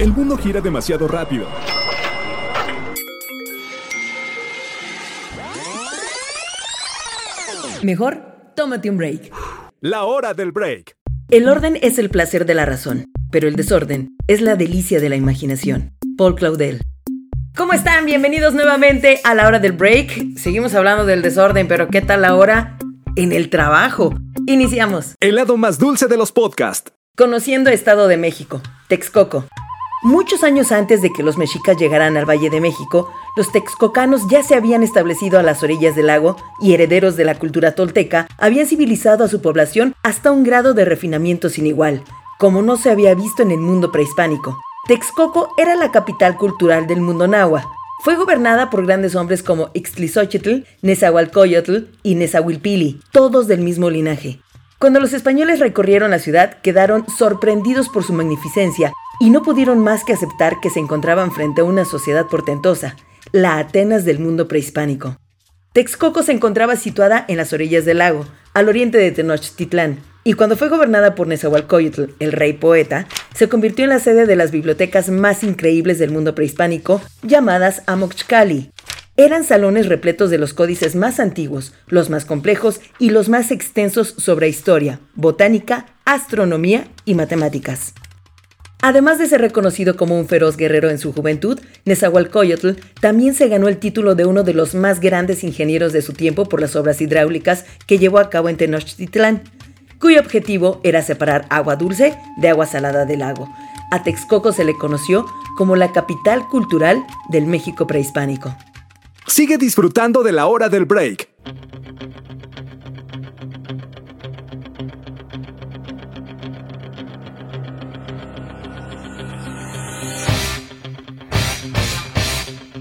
El mundo gira demasiado rápido. Mejor, tómate un break. La hora del break. El orden es el placer de la razón, pero el desorden es la delicia de la imaginación. Paul Claudel. ¿Cómo están? Bienvenidos nuevamente a la hora del break. Seguimos hablando del desorden, pero ¿qué tal ahora en el trabajo? Iniciamos. El lado más dulce de los podcasts. Conociendo Estado de México, Texcoco. Muchos años antes de que los mexicas llegaran al Valle de México, los texcocanos ya se habían establecido a las orillas del lago y herederos de la cultura tolteca habían civilizado a su población hasta un grado de refinamiento sin igual, como no se había visto en el mundo prehispánico. Texcoco era la capital cultural del mundo náhuatl. Fue gobernada por grandes hombres como Ixtlisochitl, Nezahualcóyotl y Nezahuilpili, todos del mismo linaje. Cuando los españoles recorrieron la ciudad, quedaron sorprendidos por su magnificencia y no pudieron más que aceptar que se encontraban frente a una sociedad portentosa, la Atenas del mundo prehispánico. Texcoco se encontraba situada en las orillas del lago, al oriente de Tenochtitlán, y cuando fue gobernada por Nezahualcóyotl, el rey poeta, se convirtió en la sede de las bibliotecas más increíbles del mundo prehispánico, llamadas Amoxcali. Eran salones repletos de los códices más antiguos, los más complejos y los más extensos sobre historia, botánica, astronomía y matemáticas. Además de ser reconocido como un feroz guerrero en su juventud, Nezahualcóyotl también se ganó el título de uno de los más grandes ingenieros de su tiempo por las obras hidráulicas que llevó a cabo en Tenochtitlán, cuyo objetivo era separar agua dulce de agua salada del lago. A Texcoco se le conoció como la capital cultural del México prehispánico. Sigue disfrutando de la hora del break.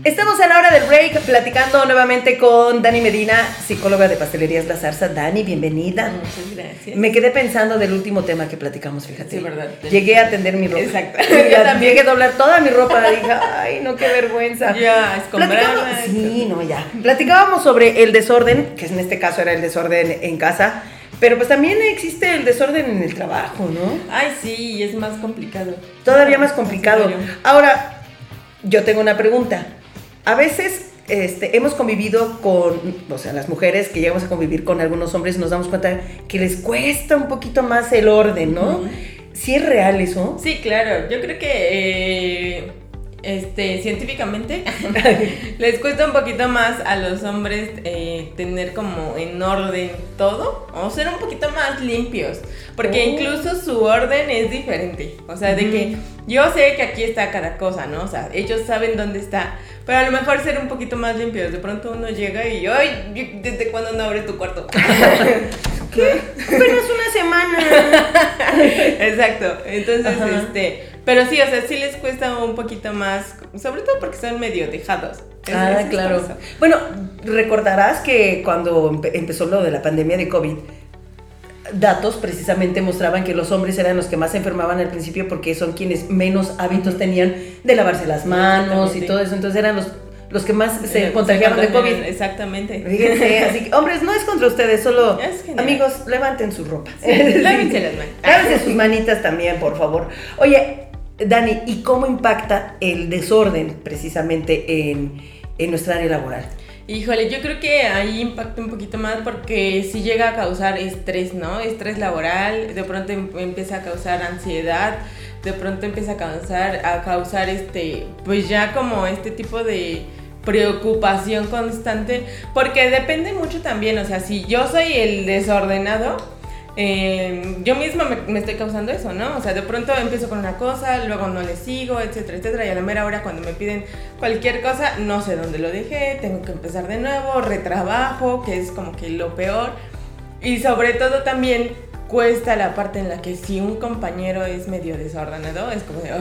Estamos a la hora del break platicando nuevamente con Dani Medina, psicóloga de Pastelerías La Zarza. Dani, bienvenida. Muchas gracias. Me quedé pensando del último tema que platicamos, fíjate. Sí, verdad. Llegué a tender mi ropa. Exacto. Yo también. Llegué a doblar toda mi ropa. Dije, ay, no, qué vergüenza. Ya, Platicábamos- Sí, no, ya. Platicábamos sobre el desorden, que en este caso era el desorden en casa, pero pues también existe el desorden en el trabajo, ¿no? Ay, sí, es más complicado. Todavía más complicado. Ahora, yo tengo una pregunta. A veces este, hemos convivido con, o sea, las mujeres que llegamos a convivir con algunos hombres nos damos cuenta que les cuesta un poquito más el orden, ¿no? Ujú. ¿Sí es real eso? Sí, claro. Yo creo que eh, este, científicamente les cuesta un poquito más a los hombres eh, tener como en orden todo o ser un poquito más limpios. Porque Oh. incluso su orden es diferente. O sea, de que yo sé que aquí está cada cosa, ¿no? O sea, ellos saben dónde está. Pero a lo mejor ser un poquito más limpios. De pronto uno llega y, ¡ay! ¿Desde cuándo no abres tu cuarto? ¿Qué? Apenas una semana. Exacto. Entonces, Ajá. este. Pero sí, o sea, sí les cuesta un poquito más. Sobre todo porque son medio dejados. Es- Ah, es claro. eso. Bueno, recordarás que cuando empe- empezó lo de la pandemia de COVID, datos precisamente mostraban que los hombres eran los que más se enfermaban al principio porque son quienes menos hábitos tenían de lavarse las manos y todo eso. Entonces eran los, los que más se Eh, contagiaban de COVID. Exactamente. Fíjense, así que, hombres, no es contra ustedes, solo amigos, levanten su ropa. Lávense las manos. Lávense sus manitas también, por favor. Oye, Dani, ¿y cómo impacta el desorden precisamente en, en nuestra área laboral? Híjole, yo creo que ahí impacta un poquito más porque sí llega a causar estrés, ¿no? Estrés laboral, de pronto em- empieza a causar ansiedad, de pronto empieza a causar, a causar este, pues ya como este tipo de preocupación constante, porque depende mucho también, o sea, si yo soy el desordenado, eh, yo misma me, estoy causando eso, ¿no? O sea, de pronto empiezo con una cosa, luego no le sigo, etcétera, etcétera, y a la mera hora cuando me piden cualquier cosa, no sé dónde lo dejé, tengo que empezar de nuevo, retrabajo, que es como que lo peor. Y sobre todo también cuesta la parte en la que si un compañero es medio desordenado, es como de.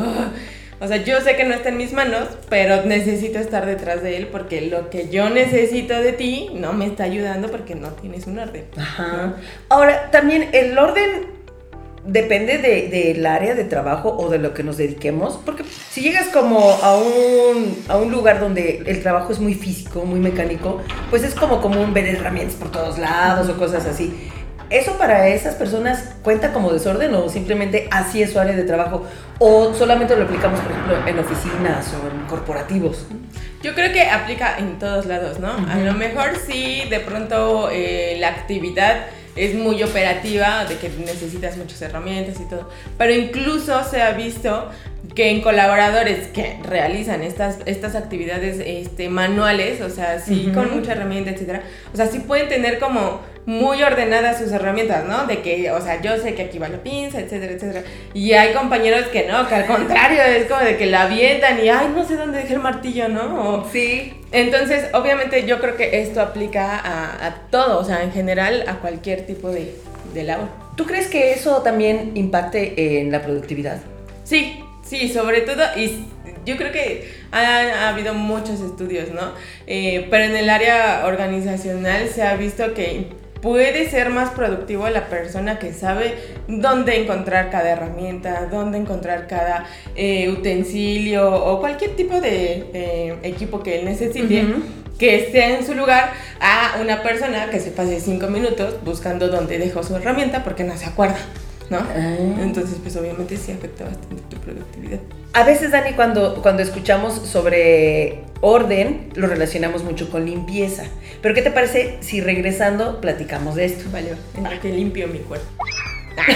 O sea, yo sé que no está en mis manos, pero necesito estar detrás de él porque lo que yo necesito de ti no me está ayudando porque no tienes un orden. Ajá. Ahora, también el orden depende de- del área de trabajo o de lo que nos dediquemos, porque si llegas como a un, a un lugar donde el trabajo es muy físico, muy mecánico, pues es como común ver herramientas por todos lados o cosas así. ¿Eso para esas personas cuenta como desorden o simplemente así es su área de trabajo? ¿O solamente lo aplicamos, por ejemplo, en oficinas o en corporativos? Yo creo que aplica en todos lados, ¿no? A lo mejor sí, de pronto eh, la actividad es muy operativa, de que necesitas muchas herramientas y todo. Pero incluso se ha visto que en colaboradores que realizan estas, estas actividades este, manuales, o sea, sí, con mucha herramienta, etcétera, o sea, sí pueden tener como muy ordenadas sus herramientas, ¿no? De que, o sea, yo sé que aquí va la pinza, etcétera, etcétera. Y hay compañeros que no, que al contrario, es como de que la avientan y, ay, no sé dónde dejé el martillo, ¿no? sí. Entonces, obviamente yo creo que esto aplica a, a todo, o sea, en general a cualquier tipo de, de labor. ¿Tú crees que eso también impacte en la productividad? Sí, sí, sobre todo, y yo creo que ha, ha habido muchos estudios, ¿no? Eh, pero en el área organizacional se ha visto que puede ser más productivo la persona que sabe dónde encontrar cada herramienta, dónde encontrar cada eh, utensilio o cualquier tipo de eh, equipo que él necesite. Que esté en su lugar a una persona que se pase cinco minutos buscando dónde dejó su herramienta porque no se acuerda, ¿no? Ah. Entonces, pues obviamente sí afecta bastante tu productividad. A veces, Dani, cuando, cuando escuchamos sobre orden, lo relacionamos mucho con limpieza. Pero, ¿qué te parece si regresando platicamos de esto? Vale, en lo que limpio mi cuerpo.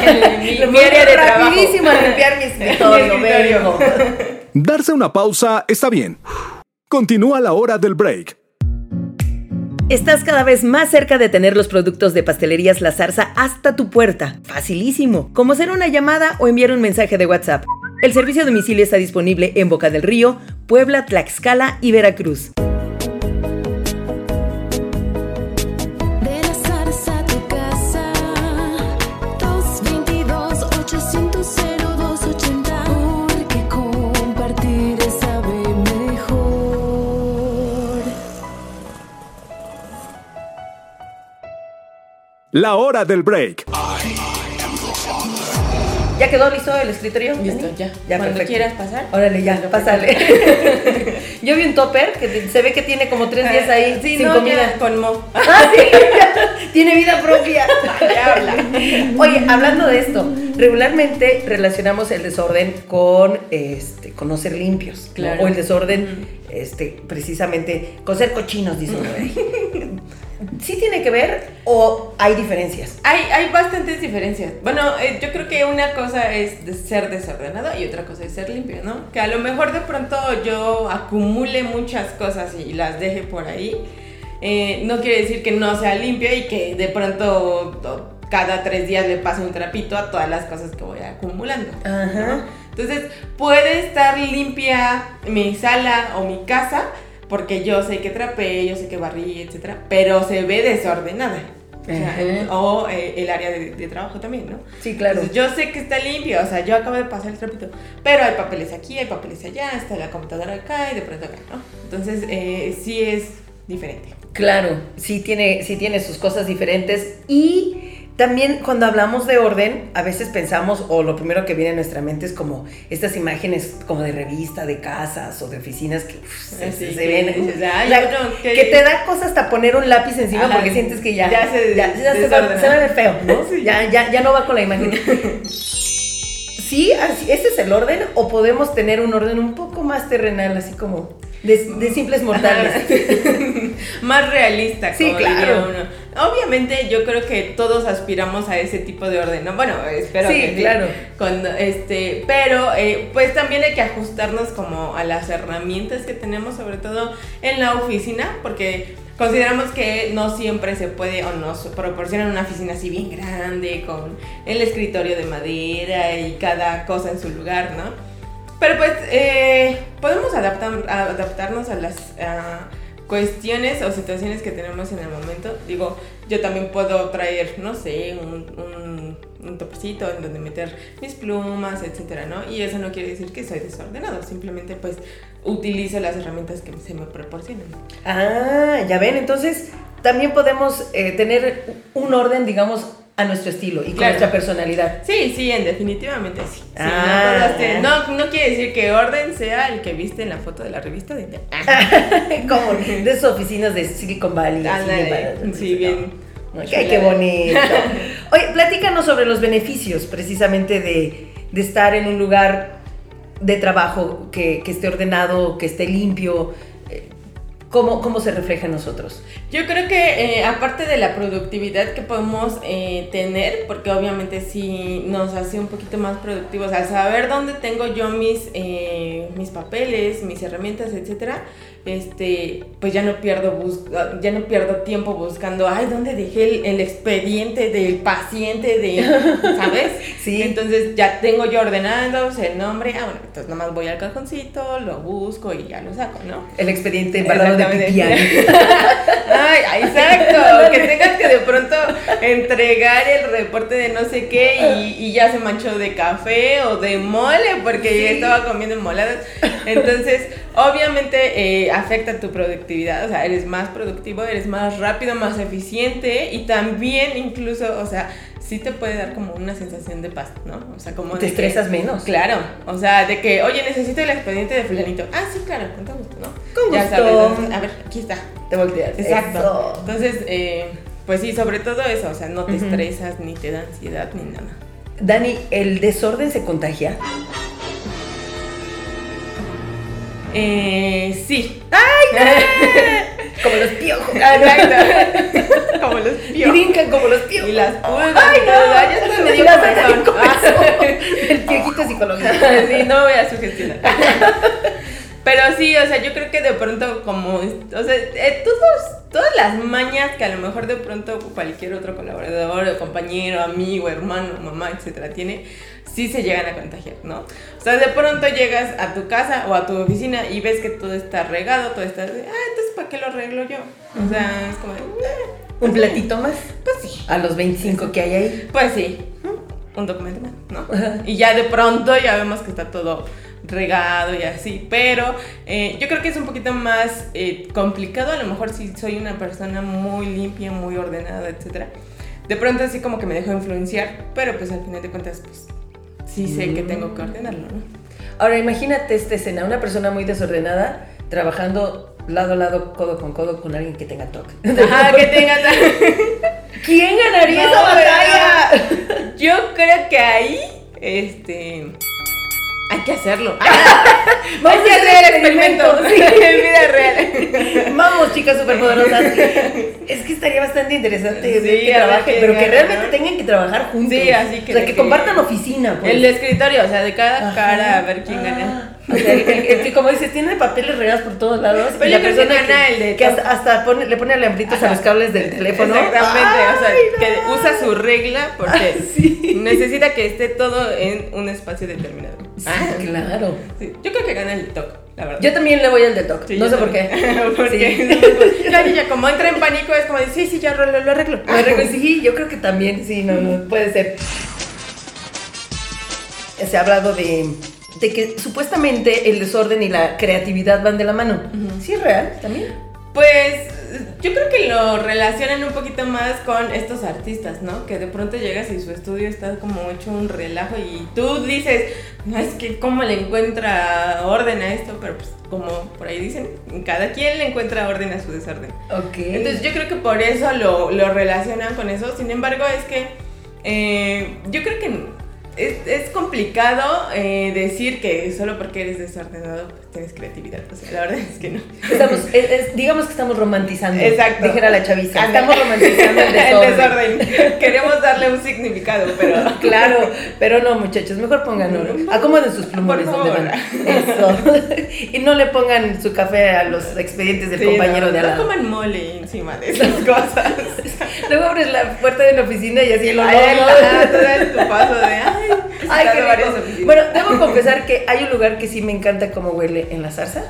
mi, mi área de trabajo. Rapidísimo a limpiar mi escritorio, Mi escritorio. vengo. Darse una pausa está bien. Continúa la hora del break. Estás cada vez más cerca de tener los productos de Pastelerías La Zarza hasta tu puerta. Facilísimo, como hacer una llamada o enviar un mensaje de WhatsApp. El servicio a domicilio está disponible en Boca del Río, Puebla, Tlaxcala y Veracruz. De la zarza a tu casa 222-800-0280 Porque compartir sabe mejor La hora del break. ¿Ya quedó listo el escritorio? Listo, ya. Ya, Cuando perfecto. quieras pasar. Órale, ya, pásale. Yo vi un topper que se ve que tiene como tres días ahí Sí, sin no, comida. con mo. Ah, sí, tiene vida propia. Ya habla. Oye, hablando de esto, regularmente relacionamos el desorden con este, con no ser limpios. O el desorden, este, precisamente, con ser cochinos, dice uno ahí. ¿Sí tiene que ver o hay diferencias? Hay, hay bastantes diferencias. Bueno, eh, yo creo que una cosa es de ser desordenado y otra cosa es ser limpio, ¿no? Que a lo mejor de pronto yo acumule muchas cosas y las deje por ahí. eh, no quiere decir que no sea limpio y que de pronto to- cada tres días le pase un trapito a todas las cosas que voy acumulando. Ajá. ¿no? Entonces, puede estar limpia mi sala o mi casa porque yo sé que trapeé, yo sé que barrí, etcétera, pero se ve desordenada. O, sea, el- o, eh, el área de, de trabajo también, ¿no? Sí, claro. Entonces, yo sé que está limpio, o sea, yo acabo de pasar el trapito, pero hay papeles aquí, hay papeles allá, está la computadora acá y de pronto acá, ¿no? Entonces, eh, sí es diferente. Claro, sí tiene, sí tiene sus cosas diferentes y también cuando hablamos de orden, a veces pensamos, o lo primero que viene a nuestra mente es como estas imágenes como de revista, de casas o de oficinas que se, Así se que ven. que te da cosa hasta poner un lápiz encima Ajá, porque sientes que ya, ya se ya, ya se, va, se ver feo, ¿no? Sí. Ya, ya, ya no va con la imagen. Sí, así- ese es el orden, o podemos tener un orden un poco más terrenal, así como de, de simples mortales. Más realista, Sí, como claro. diría uno. Obviamente yo creo que todos aspiramos a ese tipo de orden, ¿no? Bueno, espero Sí, que claro. Cuando, este, pero eh, pues también hay que ajustarnos como a las herramientas que tenemos, sobre todo en la oficina, porque consideramos que no siempre se puede o nos proporcionan una oficina así bien grande, con el escritorio de madera y cada cosa en su lugar, ¿no? Pero pues eh, podemos adaptar, adaptarnos a las cuestiones o situaciones que tenemos en el momento. Digo, yo también puedo traer, no sé, un, un, un en donde meter mis plumas, etcétera, ¿no? Y eso no quiere decir que soy desordenado, simplemente pues utilizo las herramientas que se me proporcionan. Ah, ya ven, entonces también podemos eh, tener un orden, digamos, a nuestro estilo y con Claro. nuestra personalidad. Sí, sí, en definitivamente sí. Sí, Ah. no, tienen- no, no quiere decir que orden sea el que viste en la foto de la revista de... Como de esas oficinas de Silicon Valley. bien sí, ¿no? bien, qué bonito. Oye, platícanos sobre los beneficios precisamente de, de estar en un lugar de trabajo que, que esté ordenado, que esté limpio. ¿Cómo, ¿Cómo se refleja en nosotros? Yo creo que eh, aparte de la productividad que podemos eh, tener, porque obviamente sí nos hace un poquito más productivos, al saber dónde tengo yo mis, eh, mis papeles, mis herramientas, etcétera, este, pues ya no pierdo ya no pierdo tiempo buscando, ay, ¿dónde dejé el, el expediente del paciente de, ¿sabes? Sí. Entonces ya tengo yo ordenado el nombre, ah, bueno, entonces nomás voy al cajoncito, lo busco y ya lo saco, ¿no? El expediente embarrado de pipián. Ay, ay, exacto. Que tengas que de pronto entregar el reporte de no sé qué y, y ya se manchó de café o de mole porque Sí. estaba comiendo moladas. Entonces, obviamente eh, afecta tu productividad. O sea, eres más productivo, eres más rápido, más eficiente y también incluso, o sea, sí te puede dar como una sensación de paz, ¿no? O sea, como Te que- estresas menos. Claro, o sea, de que, oye, necesito el expediente de fulanito. Ah, sí, claro, con todo gusto, ¿no? Con Ya gusto. sabes, a ver, aquí está. Te volteas. Exacto. Eso. Entonces, eh, pues sí, sobre todo eso, o sea, no te estresas, ni te da ansiedad, ni nada. Dani, ¿el desorden se contagia? Eh, sí. Como los piojos. Exacto. Como los Y piojos. brincan como los piojos. Y las pulgas. ¡Ay, no! Ya está medio comezón. El piojito psicológico. Sí, no voy a sugestionar. Pero sí, o sea, yo creo que de pronto como, o sea, eh, todos, todas las mañas que a lo mejor de pronto cualquier otro colaborador, o compañero, amigo, hermano, mamá, etcétera, tiene, sí se llegan a contagiar, ¿no? O sea, de pronto llegas a tu casa o a tu oficina y ves que todo está regado, todo está, ah, entonces ¿para qué lo arreglo yo? O sea, es como, "Eh, ¿Un platito más? pues sí. A los 25 que hay ahí. Pues sí, un documento más, ¿no? Y ya de pronto ya vemos que está todo regado y así, pero eh, yo creo que es un poquito más eh, complicado, a lo mejor si soy una persona muy limpia, muy ordenada, etcétera. De pronto así como que me dejo influenciar, pero pues al final de cuentas pues sí sé que tengo que ordenarlo, ¿no? Ahora imagínate esta escena, una persona muy desordenada trabajando lado a lado, codo con codo con alguien que tenga toque. Ajá, que tengas... ¿Quién ganaría No, esa batalla? Yo creo que ahí, este... Hay que hacerlo. Vamos Hay que a hacer el experimento sí. en vida real. Vamos, chicas superpoderosas. Es que estaría bastante interesante Sí, que trabajen, pero que realmente ¿no? tengan que trabajar juntos. Sí, así que O sea, que que- compartan oficina, pues. El escritorio, o sea, de cada Ajá. cara a ver quién gana. Ah, o sea, el, el- el que como dices, tiene papeles regados por todos lados. Pero y yo la creo que persona gana el de que hasta, hasta pone- le pone alambritos a los cables del teléfono. Exactamente, o sea, no. que usa su regla porque Ah, sí. necesita que esté todo en un espacio determinado. Ah, claro. Sí, Yo creo que gana el TOC, la verdad. Yo también le voy al de TOC. Sí, no sé por qué. porque Sí. claro, ya como entra en pánico es como de, sí, sí, ya lo, lo arreglo. Me arreglo- Sí, yo creo que también, sí, no, no, puede ser. Se ha hablado de, de que supuestamente el desorden y la creatividad van de la mano. Sí, es real, también. Pues yo creo que lo relacionan un poquito más con estos artistas, ¿no? Que de pronto llegas y su estudio está como hecho un relajo y tú dices, no es que cómo le encuentra orden a esto, pero pues como por ahí dicen, cada quien le encuentra orden a su desorden. Ok. Entonces yo creo que por eso lo, lo relacionan con eso. Sin embargo, es que eh, yo creo que es, es complicado eh, decir que solo porque eres desordenado pues, tienes creatividad. O sea, la verdad es que no. Estamos, es- es- digamos que estamos romantizando. Exacto. Dijera la chaviza. Estamos romantizando el desorden. El desorden. Queremos darle un significado, pero. Claro, pero no, muchachos, mejor pongan oro. Acomoden sus plumones donde van. Eso. Y no le pongan su café a los expedientes del Sí, compañero no, de al no coman mole encima de esas cosas. Luego abres la puerta de la oficina y así el olor. Ay, ¿no? das tu paso de. Ay, Ay, qué varias oficinas. Bueno, debo confesar que hay un lugar que sí me encanta cómo huele en la zarza,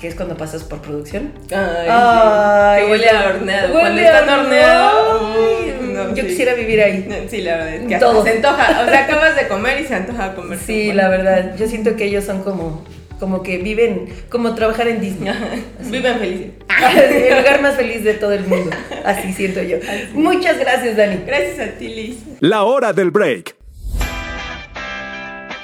que es cuando pasas por producción. Ay, Ay, sí. Que huele a horneado. huele Cuando a están horneado. horneados. Uy, no, Yo sí. quisiera vivir ahí. Sí, la verdad es que Todo. se antoja. O sea, acabas de comer y se antoja comer. Sí, la verdad. Yo siento que ellos son como, como que viven, como trabajar en Disney. Viven felices. el lugar más feliz de todo el mundo. Así siento yo. Muchas gracias, Dani. Gracias a ti, Liz. La hora del break.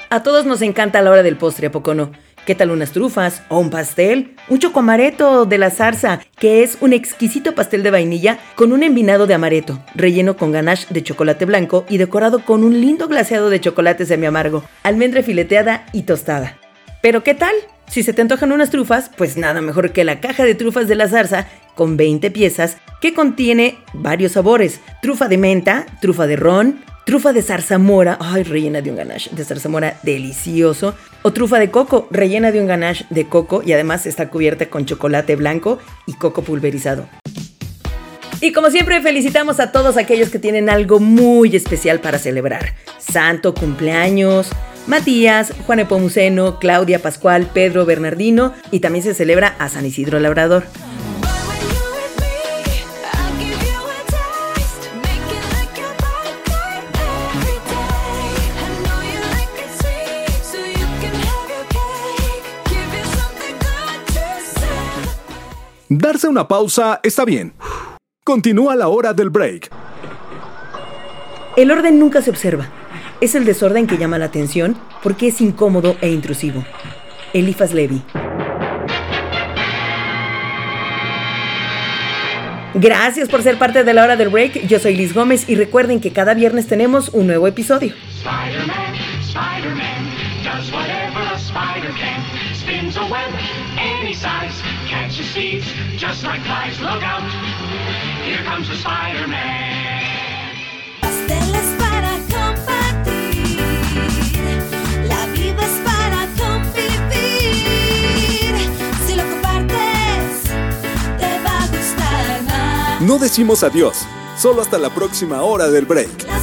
A todos nos encanta la hora del postre, ¿a poco no? ¿Qué tal unas trufas o un pastel? Un chocoamareto de la zarza, que es un exquisito pastel de vainilla con un envinado de amareto, relleno con ganache de chocolate blanco y decorado con un lindo glaseado de chocolate semi-amargo, almendra fileteada y tostada. Pero ¿qué tal? Si se te antojan unas trufas, pues nada mejor que la caja de trufas de la zarza con 20 piezas que contiene varios sabores. Trufa de menta, trufa de ron, trufa de zarzamora, ay, rellena de un ganache de zarzamora delicioso, o trufa de coco, rellena de un ganache de coco y además está cubierta con chocolate blanco y coco pulverizado. Y como siempre felicitamos a todos aquellos que tienen algo muy especial para celebrar. Santo, cumpleaños, Matías, Juan Epomuceno, Claudia Pascual, Pedro Bernardino y también se celebra a San Isidro Labrador. Darse una pausa está bien. Continúa la hora del break. El orden nunca se observa. Es el desorden que llama la atención porque es incómodo e intrusivo. Elifas Levi. Gracias por ser parte de la hora del break. Yo soy Liz Gómez y recuerden que cada viernes tenemos un nuevo episodio. Spider-Man, Spider-Man, does whatever a spider can. Spins a web any size, catches thieves just like flies. Look out, here comes the Spider-Man. Pasteles para compartir, la vida es para convivir. Si lo compartes, te va a gustar más. No decimos adiós, solo hasta la próxima hora del break. La